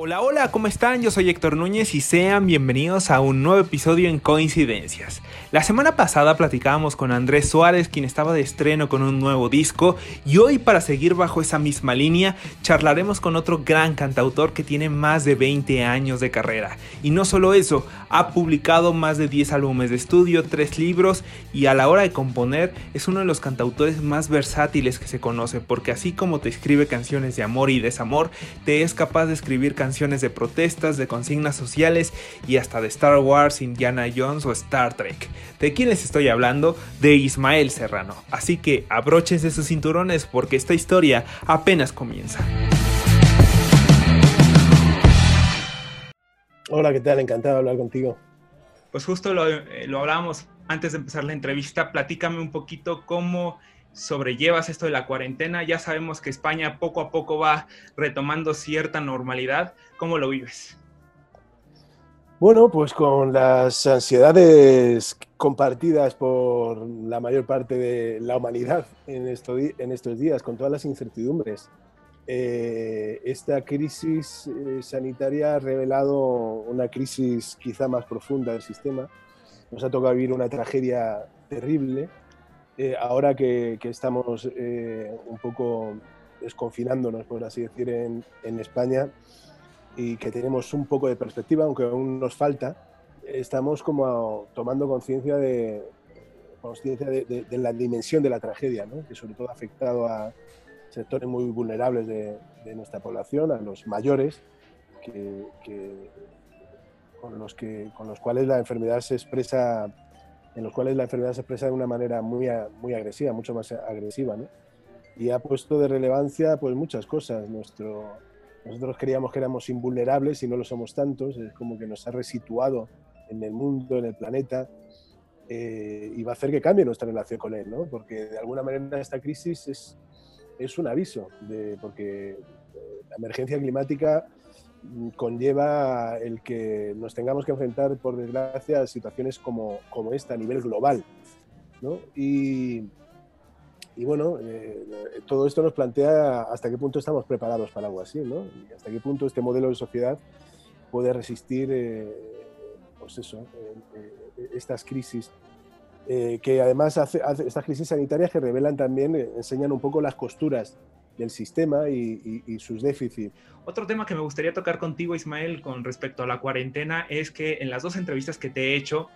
Hola, hola, ¿cómo están? Yo soy Héctor Núñez y sean bienvenidos a un nuevo episodio en Coincidencias. La semana pasada platicábamos con Andrés Suárez, quien estaba de estreno con un nuevo disco, y hoy para seguir bajo esa misma línea, charlaremos con otro gran cantautor que tiene más de 20 años de carrera. Y no solo eso, ha publicado más de 10 álbumes de estudio, 3 libros, y a la hora de componer es uno de los cantautores más versátiles que se conoce, porque así como te escribe canciones de amor y desamor, te es capaz de escribir canciones de protestas, de consignas sociales y hasta de Star Wars, Indiana Jones o Star Trek. ¿De quién les estoy hablando? De Ismael Serrano. Así que abróchense sus cinturones porque esta historia apenas comienza. Hola, ¿qué tal? Encantado de hablar contigo. Pues justo lo, eh, lo hablábamos antes de empezar la entrevista. Platícame un poquito cómo sobrellevas esto de la cuarentena. Ya sabemos que España poco a poco va retomando cierta normalidad. ¿Cómo lo vives? Bueno, pues con las ansiedades compartidas por la mayor parte de la humanidad en, estos días, con todas las incertidumbres. Eh, esta crisis eh, sanitaria ha revelado una crisis quizá más profunda del sistema. Nos ha tocado vivir una tragedia terrible. Eh, ahora que, estamos un poco desconfinándonos, por así decir, en, España, y que tenemos un poco de perspectiva, aunque aún nos falta, estamos como tomando conciencia de, de, la dimensión de la tragedia, que sobre todo ha afectado a sectores muy vulnerables de, nuestra población, a los mayores, con, los que, con los cuales la enfermedad se expresa en los cuales la enfermedad se expresa de una manera muy, muy agresiva, mucho más agresiva, ¿no? Y ha puesto de relevancia pues muchas cosas, nuestro, nosotros creíamos que éramos invulnerables y no lo somos tantos, es como que nos ha resituado en el mundo, en el planeta, eh, y va a hacer que cambie nuestra relación con él, ¿no? Porque de alguna manera esta crisis es, es un aviso, de, porque eh, la emergencia climática conlleva el que nos tengamos que enfrentar, por desgracia, a situaciones como, como esta a nivel global. ¿no? Y, y bueno, eh, todo esto nos plantea hasta qué punto estamos preparados para algo así, ¿no? Y hasta qué punto este modelo de sociedad puede resistir, eh, pues eso, eh, estas crisis. que además hace, estas crisis sanitarias que revelan también, enseñan un poco las costuras del sistema y, y, sus déficits. Otro tema que me gustaría tocar contigo, Ismael, con respecto a la cuarentena, es que en las dos entrevistas que te he hecho,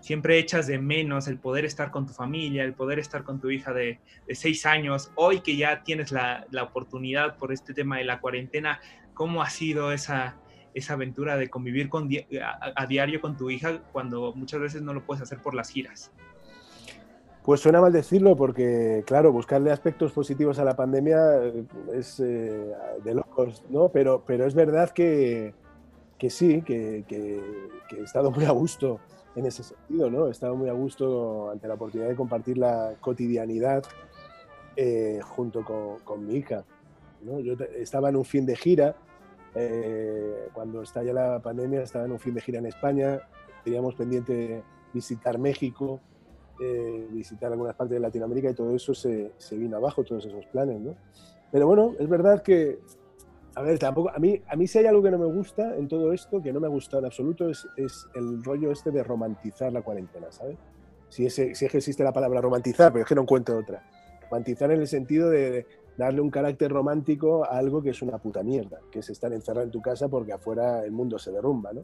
siempre echas de menos el poder estar con tu familia, el poder estar con tu hija de, seis años. Hoy que ya tienes la, oportunidad por este tema de la cuarentena, ¿cómo ha sido esa, esa aventura de convivir con, a, diario con tu hija cuando muchas veces no lo puedes hacer por las giras? Pues suena mal decirlo porque, claro, buscarle aspectos positivos a la pandemia eh, es eh, de locos, ¿no? Pero, pero es verdad que, sí, que, que, he estado muy a gusto en ese sentido, ¿no? He estado muy a gusto ante la oportunidad de compartir la cotidianidad eh, junto con, mi hija. ¿no? Yo estaba en un fin de gira, eh, cuando estalla la pandemia, estaba en un fin de gira en España, teníamos pendiente visitar México, eh, visitar algunas partes de Latinoamérica y todo eso se, se, vino abajo, todos esos planes, ¿no? Pero bueno, es verdad que a ver, tampoco, a mí, a mí si hay algo que no me gusta en todo esto, que no me ha gustado en absoluto, es, es el rollo este de romantizar la cuarentena, ¿sabes? Si, ese, si es que existe la palabra romantizar, pero es que no encuentro otra. Romantizar en el sentido de, darle un carácter romántico a algo que es una puta mierda, que es estar encerrado en tu casa porque afuera el mundo se derrumba, ¿no?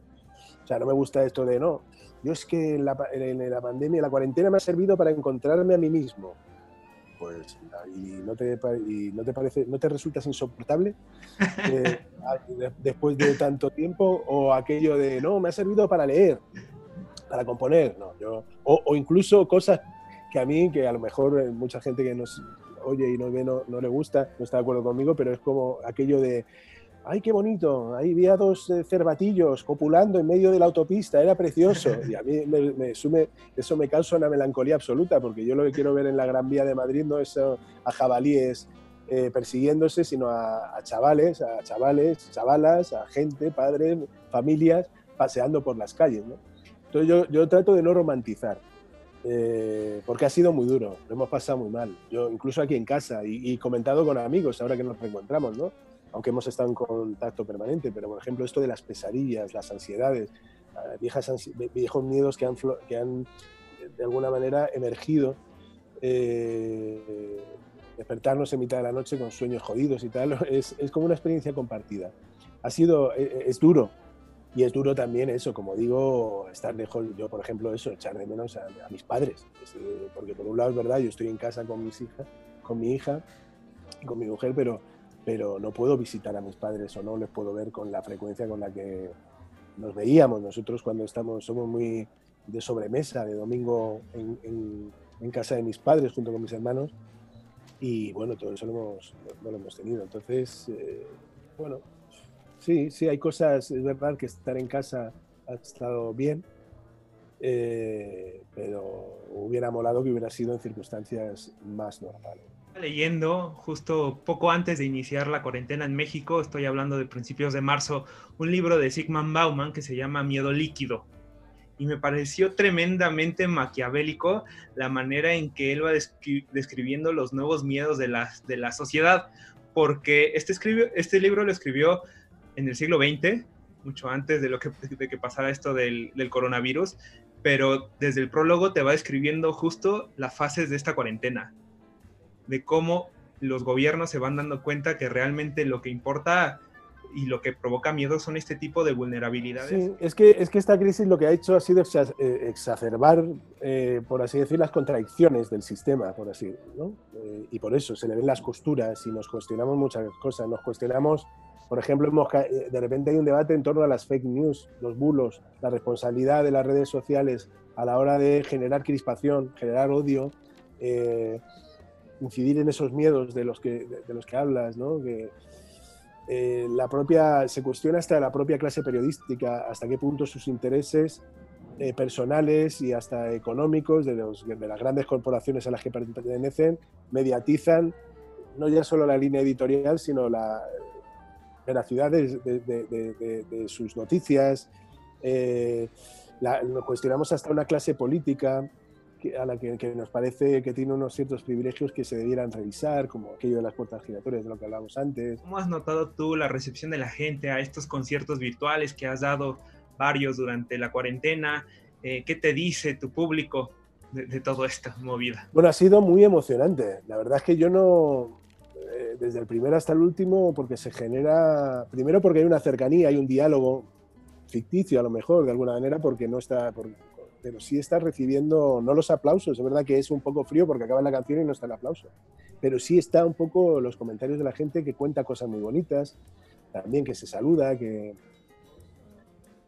O sea, no me gusta esto de no. Yo es que en la, en la pandemia, la cuarentena me ha servido para encontrarme a mí mismo pues y no te, y no te parece, no te resultas insoportable eh, después de tanto tiempo o aquello de no, me ha servido para leer, para componer, no, yo, o, o, incluso cosas que a mí, que a lo mejor eh, mucha gente que nos oye y nos ve no, no le gusta, no está de acuerdo conmigo, pero es como aquello de ¡ay, qué bonito! Ahí vi a dos eh, cervatillos copulando en medio de la autopista, era precioso. Y a mí me, sume, eso me causa una melancolía absoluta, porque yo lo que quiero ver en la Gran Vía de Madrid no es a jabalíes eh, persiguiéndose, sino a, chavales, a chavales, chavalas, a gente, padres, familias, paseando por las calles. Entonces yo, trato de no romantizar. Eh, porque ha sido muy duro, lo hemos pasado muy mal. Yo incluso aquí en casa y, y comentado con amigos ahora que nos reencontramos, ¿no? Aunque hemos estado en contacto permanente, pero por ejemplo esto de las pesadillas, las ansiedades, viejas viejos miedos que han, que han de alguna manera emergido, eh, despertarnos en mitad de la noche con sueños jodidos y tal, es, es como una experiencia compartida. Ha sido, e, e, es, duro, y es duro también eso, como digo, estar lejos, yo por ejemplo eso, echar de menos a, mis padres, eh, porque por un lado es verdad, yo estoy en casa con mis hijas, con mi hija y con mi mujer, pero, pero no puedo visitar a mis padres o no les puedo ver con la frecuencia con la que nos veíamos. Nosotros cuando estamos, somos muy de sobremesa, de domingo en, casa de mis padres junto con mis hermanos, y bueno, todo eso lo hemos, no lo hemos tenido. Entonces, eh, bueno, Sí, sí, hay cosas, es verdad que estar en casa ha estado bien, eh, pero hubiera molado que hubiera sido en circunstancias más normales. Leyendo justo poco antes de iniciar la cuarentena en México, estoy hablando de principios de marzo, un libro de Sigmund Bauman que se llama Miedo líquido. Y me pareció tremendamente maquiavélico la manera en que él va describiendo los nuevos miedos de la, sociedad, porque este, este libro lo escribió en el siglo XX, mucho antes de, lo que, de pasara esto del, del, coronavirus, pero desde el prólogo te va describiendo justo las fases de esta cuarentena, de cómo los gobiernos se van dando cuenta que realmente lo que importa y lo que provoca miedo son este tipo de vulnerabilidades. Es que, es que esta crisis lo que ha hecho ha sido eh, exacerbar, eh, por así decir, las contradicciones del sistema, por así, ¿no? Eh, y por eso se le ven las costuras y nos cuestionamos muchas cosas. Nos cuestionamos por ejemplo, eh, de repente hay un debate en torno a las fake news, los bulos, la responsabilidad de las redes sociales a la hora de generar crispación, generar odio, incidir en esos miedos de los que, de, los que hablas, ¿no? que, eh, la propia, se cuestiona hasta la propia clase periodística, hasta qué punto sus intereses personales y hasta económicos de, los, de las grandes corporaciones a las que pertenecen mediatizan no ya solo la línea editorial, sino la, veracidad de, de, de, sus noticias. Eh, nos cuestionamos hasta una clase política a la que, nos parece que tiene unos ciertos privilegios que se debieran revisar, como aquello de las puertas giratorias de lo que hablábamos antes. ¿Cómo has notado tú la recepción de la gente a estos conciertos virtuales que has dado varios durante la cuarentena? Eh, ¿Qué te dice tu público de, de toda esta movida? Bueno, ha sido muy emocionante. La verdad es que yo no, desde el primero hasta el último, porque se genera, primero porque hay una cercanía, hay un diálogo ficticio a lo mejor, de alguna manera, porque no está, pero sí está recibiendo, no los aplausos, es verdad que es un poco frío porque acaba la canción y no está el aplauso, pero sí está un poco los comentarios de la gente que cuenta cosas muy bonitas, también que se saluda, que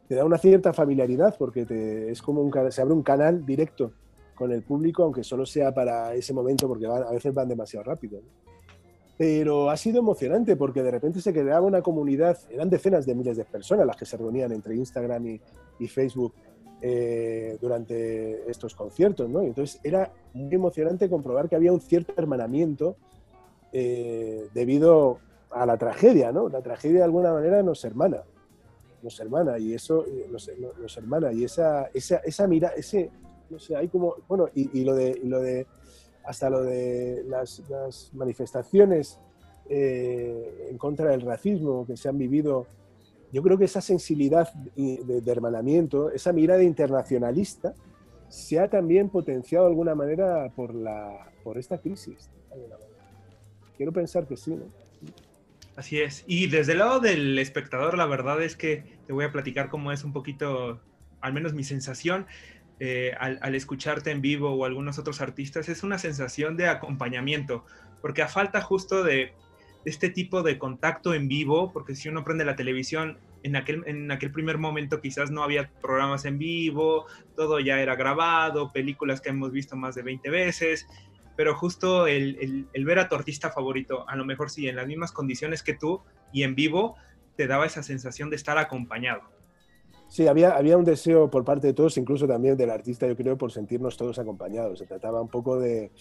te da una cierta familiaridad porque te, es como un, se abre un canal directo con el público, aunque solo sea para ese momento, porque a veces van demasiado rápido. Pero ha sido emocionante porque de repente se creaba una comunidad, eran decenas de miles de personas las que se reunían entre Instagram y, Facebook eh, durante estos conciertos, ¿no? Y entonces era muy emocionante comprobar que había un cierto hermanamiento eh, debido a la tragedia, ¿no? La tragedia de alguna manera nos hermana, nos hermana y eso eh, nos, hermana y esa, esa, esa mira, ese, no sé, hay como, bueno, y, lo de, y lo de hasta lo de las, manifestaciones eh, en contra del racismo que se han vivido, yo creo que esa sensibilidad de, hermanamiento, esa mirada internacionalista, se ha también potenciado de alguna manera por, la, por esta crisis. Quiero pensar que sí, ¿no? Así es. Y desde el lado del espectador, la verdad es que te voy a platicar cómo es un poquito, al menos mi sensación. Eh, al, escucharte en vivo o algunos otros artistas es una sensación de acompañamiento, porque a falta justo de, este tipo de contacto en vivo, porque si uno prende la televisión, en aquel, en aquel primer momento quizás no había programas en vivo, todo ya era grabado, películas que hemos visto más de 20 veces, pero justo el, el ver a tu artista favorito, a lo mejor sí, en las mismas condiciones que tú y en vivo, te daba esa sensación de estar acompañado. Sí, había, había un deseo por parte de todos, incluso también del artista, yo creo, por sentirnos todos acompañados. Se trataba un poco de,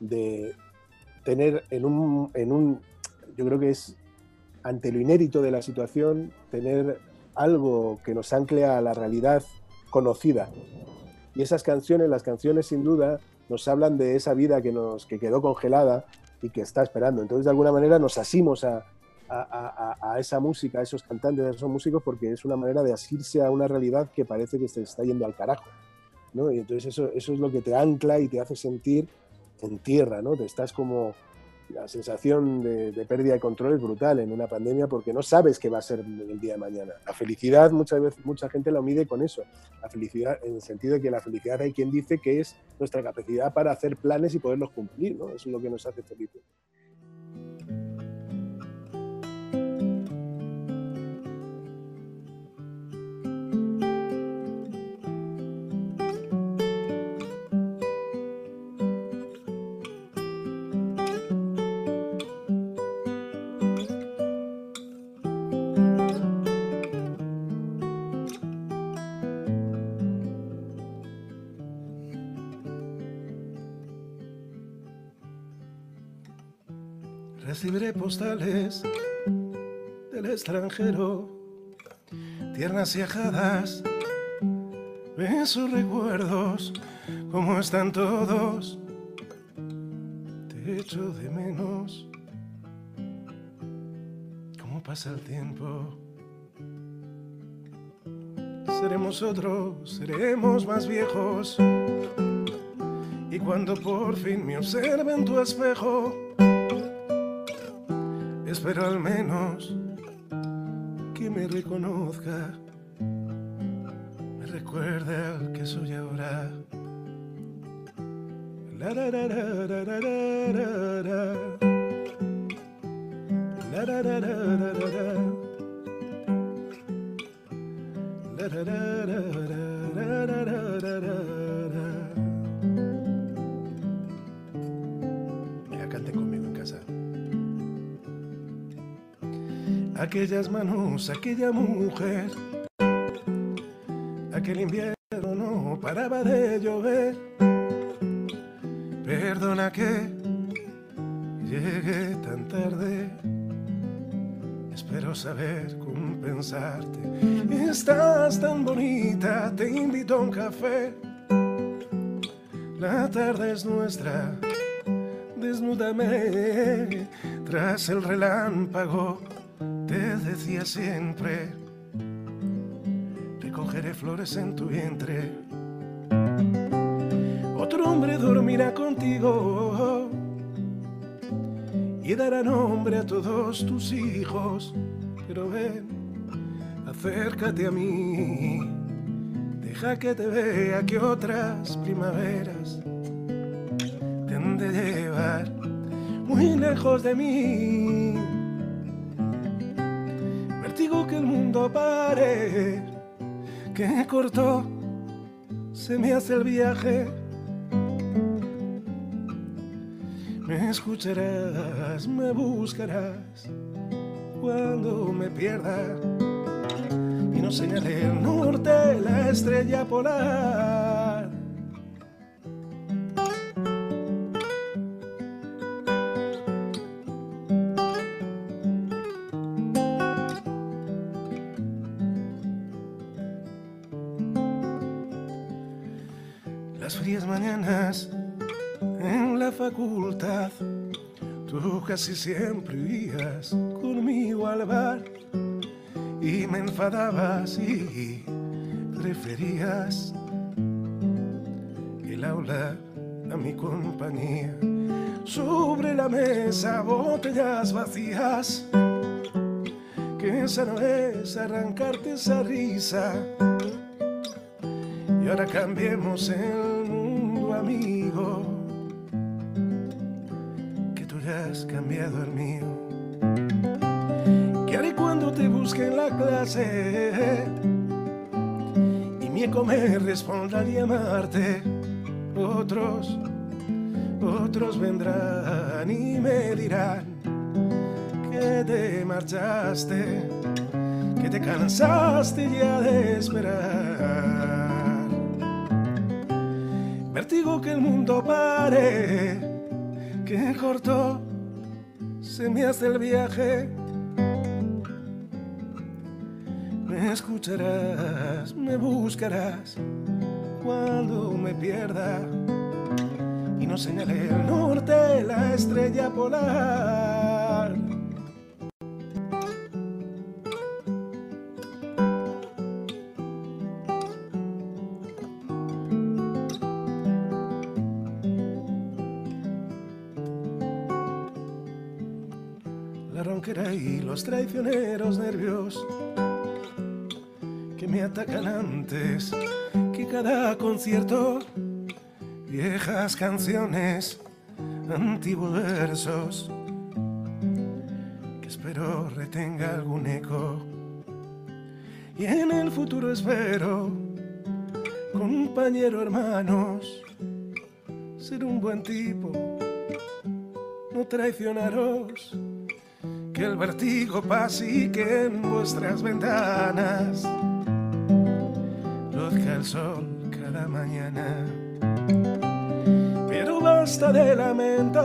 de tener en un, en un, yo creo que es ante lo inédito de la situación, tener algo que nos ancle a la realidad conocida. Y esas canciones, las canciones sin duda, nos hablan de esa vida que, nos, que quedó congelada y que está esperando. Entonces, de alguna manera, nos asimos a, a, esa música, a esos cantantes, a esos músicos, porque es una manera de asirse a una realidad que parece que se está yendo al carajo. ¿no? Y entonces eso, eso es lo que te ancla y te hace sentir en tierra, ¿no? Te estás como la sensación de, pérdida de control es brutal en una pandemia porque no sabes qué va a ser el día de mañana. La felicidad muchas veces mucha gente lo mide con eso. La felicidad en el sentido de que la felicidad hay quien dice que es nuestra capacidad para hacer planes y poderlos cumplir, ¿no? Eso es lo que nos hace felices. Recibiré postales del extranjero, tiernas y ajadas, sus recuerdos, como están todos, te echo de menos, cómo pasa el tiempo. Seremos otros, seremos más viejos. Y cuando por fin me observe en tu espejo, Espero al menos que me reconozca, me recuerde al que soy ahora. La, la, aquellas manos, aquella mujer, aquel invierno no paraba de llover. Perdona que llegué tan tarde, espero saber compensarte. Estás tan bonita, te invito a un café. La tarde es nuestra, desnúdame tras el relámpago te decía siempre, recogeré flores en tu vientre. Otro hombre dormirá contigo y dará nombre a todos tus hijos. Pero ven, acércate a mí, deja que te vea que otras primaveras te han de llevar muy lejos de mí digo que el mundo pare, que corto se me hace el viaje. Me escucharás, me buscarás cuando me pierda y no señale el norte, la estrella polar. Casi siempre ibas conmigo al bar y me enfadabas y preferías el aula a mi compañía. Sobre la mesa botellas vacías, que esa no es arrancarte esa risa. Y ahora cambiemos el mundo, amigo cambiado el mío. ¿Qué haré cuando te busque en la clase? Y mi eco me responda a llamarte. Otros, otros vendrán y me dirán que te marchaste, que te cansaste ya de esperar. Vertigo que el mundo pare que corto se me hace el viaje. Me escucharás, me buscarás cuando me pierda y no señale el norte, la estrella polar. Los traicioneros nervios que me atacan antes que cada concierto. Viejas canciones, antiguos versos, que espero retenga algún eco. Y en el futuro espero, compañero, hermanos, ser un buen tipo, no traicionaros que el vertigo pase y que en vuestras ventanas luzca el sol cada mañana. Pero basta de lamentos,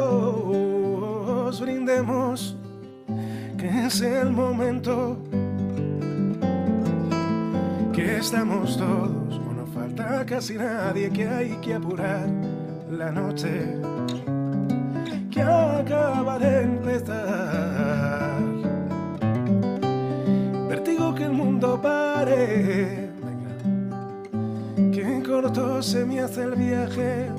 brindemos que es el momento que estamos todos, o no falta casi nadie que hay que apurar la noche que acaba de empezar. Mundo pare, que corto se me hace el viaje.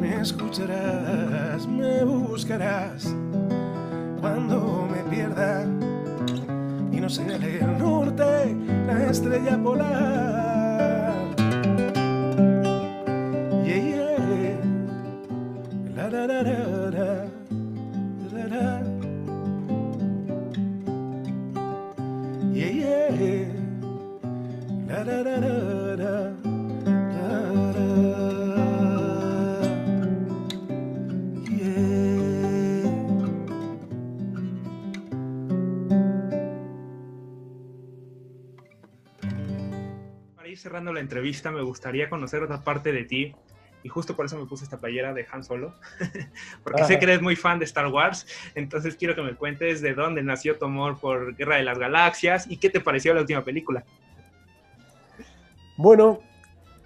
Me escucharás, me buscarás cuando me pierda y no señale el norte, la estrella polar. Cerrando la entrevista, me gustaría conocer otra parte de ti. Y justo por eso me puse esta playera de Han Solo. Porque sé Ajá. que eres muy fan de Star Wars. Entonces quiero que me cuentes de dónde nació tu amor por Guerra de las Galaxias y qué te pareció la última película. Bueno,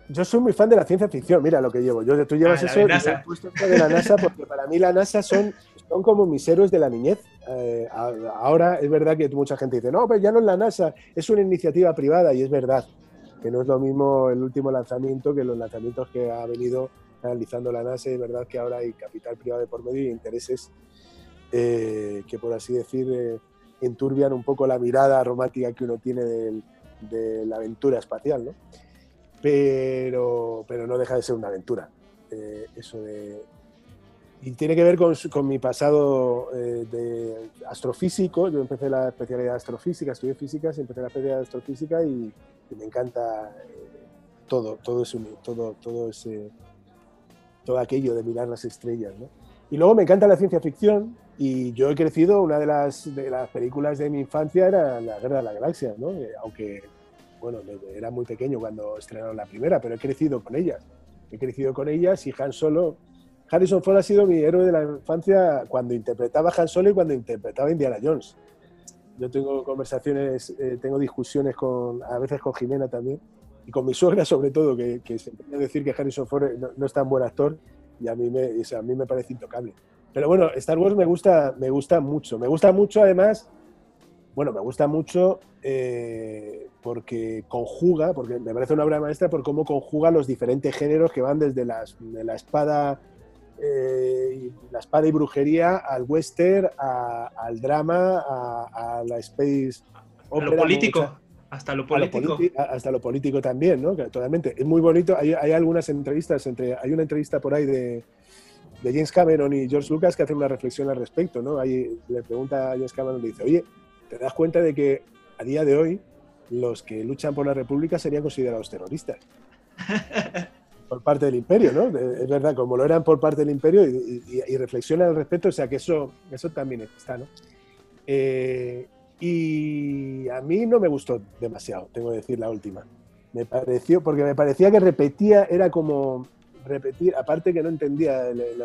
yo soy muy fan de la ciencia ficción. Mira lo que llevo. Yo, tú llevas Ah, eso de y NASA. yo he puesto esto de la NASA porque para mí la NASA son, son como mis héroes de la niñez. Eh, ahora es verdad que mucha gente dice, no, pues ya no es la NASA, es una iniciativa privada y es verdad que no es lo mismo el último lanzamiento que los lanzamientos que ha venido realizando la NASA. Es verdad que ahora hay capital privado de por medio y intereses eh, que, por así decir, eh, enturbian un poco la mirada romántica que uno tiene del- de la aventura espacial, ¿no? Pero, pero no deja de ser una aventura. eh, eso de, y tiene que ver con, con mi pasado eh, de astrofísico. Yo empecé la especialidad de astrofísica, estudié físicas, empecé la especialidad de astrofísica y, me encanta eh, todo, todo, ese, todo, todo, ese, todo aquello de mirar las estrellas. ¿no? Y luego me encanta la ciencia ficción y yo he crecido, una de las, de las películas de mi infancia era La Guerra de las Galaxias, ¿no? Eh, aunque, bueno, era muy pequeño cuando estrenaron la primera, pero he crecido con ellas. He crecido con ellas y Han Solo... Harrison Ford ha sido mi héroe de la infancia cuando interpretaba Han Solo y cuando interpretaba Indiana Jones. Yo tengo conversaciones, eh, tengo discusiones con, a veces con Jimena también, y con mi suegra sobre todo, que, que se empeña a decir que Harrison Ford no, no es tan buen actor, y a mí me, o sea, a mí me parece intocable. Pero bueno, Star Wars me gusta, me gusta mucho. Me gusta mucho además, bueno, me gusta mucho eh, porque conjuga, porque me parece una obra maestra por cómo conjuga los diferentes géneros que van desde las, de la espada eh, y- la espada y brujería al western, a- al drama, a, a la space A opera, lo político. mucha- Hasta lo político. hasta lo político también, ¿no? Que totalmente. Es muy bonito. Hay, hay algunas entrevistas entre. Hay una entrevista por ahí de, de James Cameron y George Lucas que hacen una reflexión al respecto, ¿no? Ahí le pregunta a James Cameron, le dice, oye, ¿te das cuenta de que a día de hoy los que luchan por la República serían considerados terroristas? por parte del imperio, ¿no? De- Es verdad, como lo eran por parte del imperio y, y- y reflexiona al respecto, o sea que eso, eso también está, ¿no? Eh, y a mí no me gustó demasiado, tengo que decir la última. Me pareció, porque me parecía que repetía, era como repetir, aparte que no entendía, eh,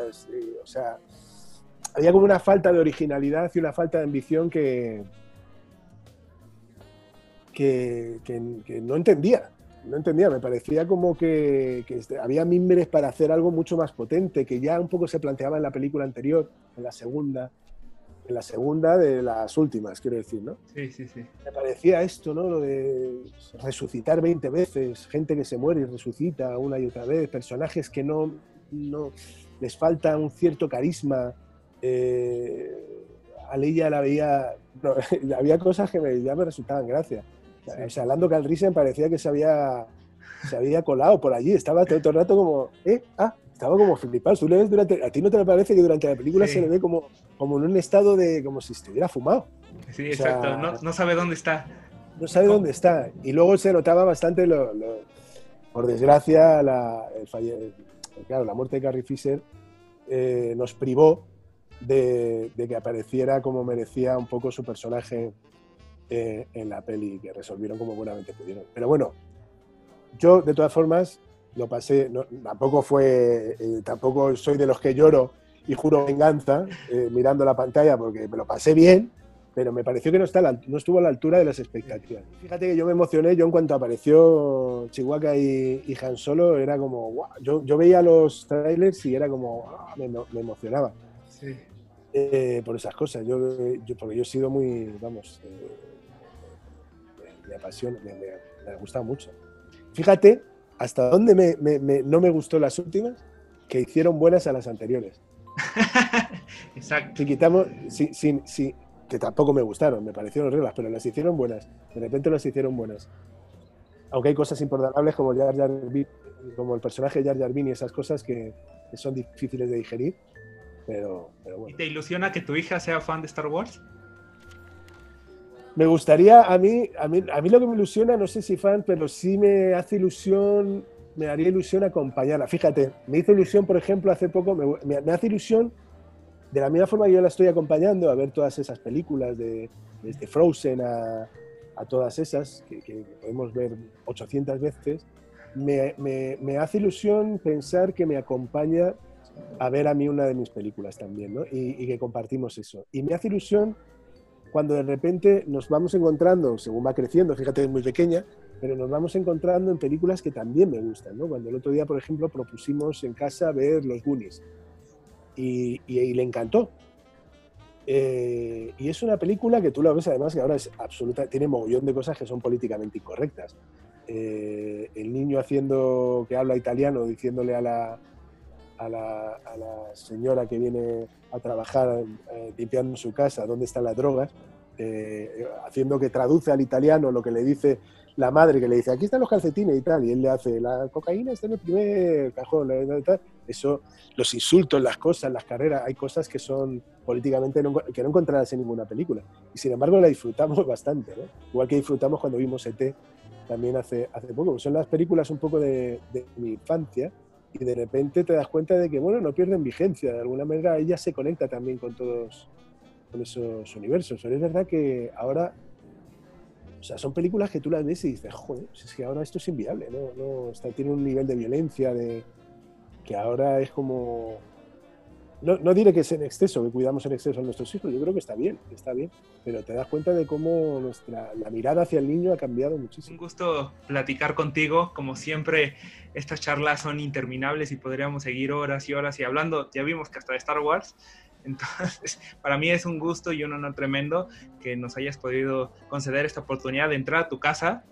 o sea, había como una falta de originalidad y una falta de ambición que, que, que- que no entendía. No entendía, me parecía como que, que este- había mimbres para hacer algo mucho más potente, que ya un poco se planteaba en la película anterior, en la segunda, en la segunda de las últimas, quiero decir, ¿no? Sí, sí, sí. Me parecía esto, ¿no? Lo de resucitar 20 veces, gente que se muere y resucita una y otra vez, personajes que no, no les falta un cierto carisma, eh, Alilla la veía, había cosas que me, ya me resultaban gracias. O sea, Lando Calrissian parecía que se había, se había colado por allí, estaba todo, el rato como, ¿eh? Ah, estaba como flipado. ¿Tú le ves durante, ¿A ti no te parece que durante la película se le ve como, como en un estado de, como si estuviera fumado? Sí, exacto, no, no, sabe dónde está. No sabe dónde está. Y luego se notaba bastante, lo, por desgracia, la, claro, la muerte de Carrie Fisher eh, nos privó de, que apareciera como merecía un poco su personaje eh, en la peli, que resolvieron como buenamente pudieron. Pero bueno, yo de todas formas lo pasé, tampoco fue, eh, tampoco soy de los que lloro y juro venganza eh, mirando la pantalla porque me lo pasé bien, pero me pareció que no, está no estuvo a la altura de las expectativas. Fíjate que yo me emocioné, yo en cuanto apareció Chihuahua y, Han Solo, era como, yo, yo, veía los trailers y era como, me, me emocionaba. Eh, por esas cosas. Yo, porque yo he sido muy, vamos, me, apasiona, me, me, ha gustado mucho. Fíjate hasta dónde no me gustó las últimas, que hicieron buenas a las anteriores. Exacto. Si quitamos, si, si, que tampoco me gustaron, me parecieron reglas, pero las hicieron buenas. De repente las hicieron buenas. Aunque hay cosas imperdonables como Jar Jar como el personaje de Jar Jar y esas cosas que, que son difíciles de digerir pero, bueno. ¿Y te ilusiona que tu hija sea fan de Star Wars? Me gustaría, a mí, a mí, a mí lo que me ilusiona, no sé si fan, pero sí me hace ilusión, me haría ilusión acompañarla. Fíjate, me hizo ilusión, por ejemplo, hace poco, me, me, hace ilusión, de la misma forma que yo la estoy acompañando a ver todas esas películas, de, desde Frozen a, a todas esas, que, que, podemos ver 800 veces, me, me, me hace ilusión pensar que me acompaña a ver a mí una de mis películas también, ¿no? Y, que compartimos eso. Y me hace ilusión cuando de repente nos vamos encontrando, según va creciendo, fíjate, es muy pequeña, pero nos vamos encontrando en películas que también me gustan, ¿no? Cuando el otro día, por ejemplo, propusimos en casa ver Los Goonies y, le encantó. Eh, y es una película que tú la ves además que ahora es absoluta, tiene mogollón de cosas que son políticamente incorrectas. Eh, el niño haciendo que habla italiano, diciéndole a la, a la, señora que viene a trabajar eh, limpiando su casa, dónde están las drogas, eh, haciendo que traduce al italiano lo que le dice la madre, que le dice, aquí están los calcetines y tal, y él le hace, la cocaína está en el primer cajón, eso, los insultos, las cosas, las carreras, hay cosas que son políticamente que no encontrarás en ninguna película, y sin embargo la disfrutamos bastante, igual que disfrutamos cuando vimos ET también hace, hace poco, son las películas un poco de mi infancia, y de repente te das cuenta de que, bueno, no pierden vigencia, de alguna manera ella se conecta también con todos con esos universos. Pero es verdad que ahora, o sea, son películas que tú las ves y dices, joder, es que ahora esto es inviable, ¿no? no tiene un nivel de violencia de, que ahora es como no, diré que es en exceso, que cuidamos en exceso a nuestros hijos, yo creo que está bien, está bien, pero te das cuenta de cómo nuestra, la mirada hacia el niño ha cambiado muchísimo. Un gusto platicar contigo, como siempre, estas charlas son interminables y podríamos seguir horas y horas y hablando, ya vimos que hasta de Star Wars, entonces para mí es un gusto y un honor tremendo que nos hayas podido conceder esta oportunidad de entrar a tu casa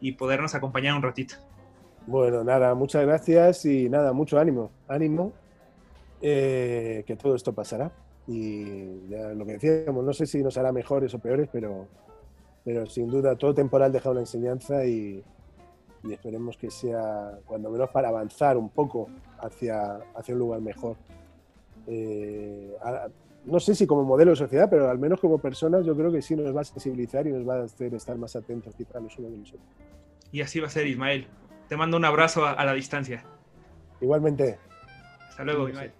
y podernos acompañar un ratito. Bueno, nada, muchas gracias y nada, mucho ánimo, ánimo eh, que todo esto pasará. Y ya lo que decíamos, no sé si nos hará mejores o peores, pero, pero sin duda todo temporal deja una enseñanza y, esperemos que sea, cuando menos para avanzar un poco hacia, hacia un lugar mejor. Eh, no sé si como modelo de sociedad, pero al menos como personas yo creo que sí nos va a sensibilizar y nos va a hacer estar más atentos quizá los unos de los otros. Y así va a ser, Ismael. Te mando un abrazo a, a la distancia. Igualmente. Hasta luego, Ismael.